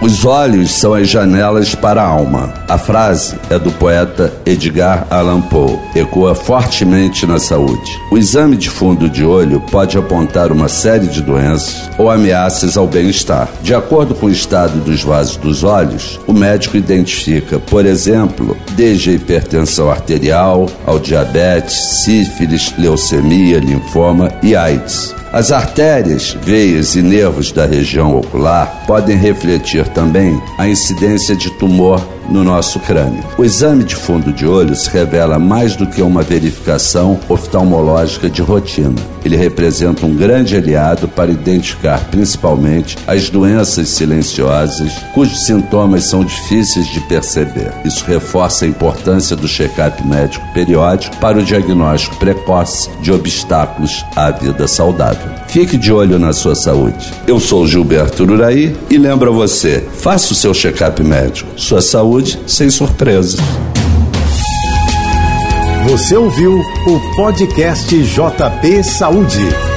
Os olhos são as janelas para a alma. A frase é do poeta Edgar Allan Poe. Ecoa fortemente na saúde. O exame de fundo de olho pode apontar uma série de doenças ou ameaças ao bem-estar. De acordo com o estado dos vasos dos olhos, o médico identifica, por exemplo, desde a hipertensão arterial ao diabetes, sífilis, leucemia, linfoma e AIDS. As artérias, veias e nervos da região ocular podem refletir também a incidência de tumor no nosso crânio. O exame de fundo de olho se revela mais do que uma verificação oftalmológica de rotina. Ele representa um grande aliado para identificar principalmente as doenças silenciosas cujos sintomas são difíceis de perceber. Isso reforça a importância do check-up médico periódico para o diagnóstico precoce de obstáculos à vida saudável. Fique de olho na sua saúde. Eu sou Gilberto Uraí e lembro a você: faça o seu check-up médico. Sua saúde sem surpresas. Você ouviu o podcast JP Saúde.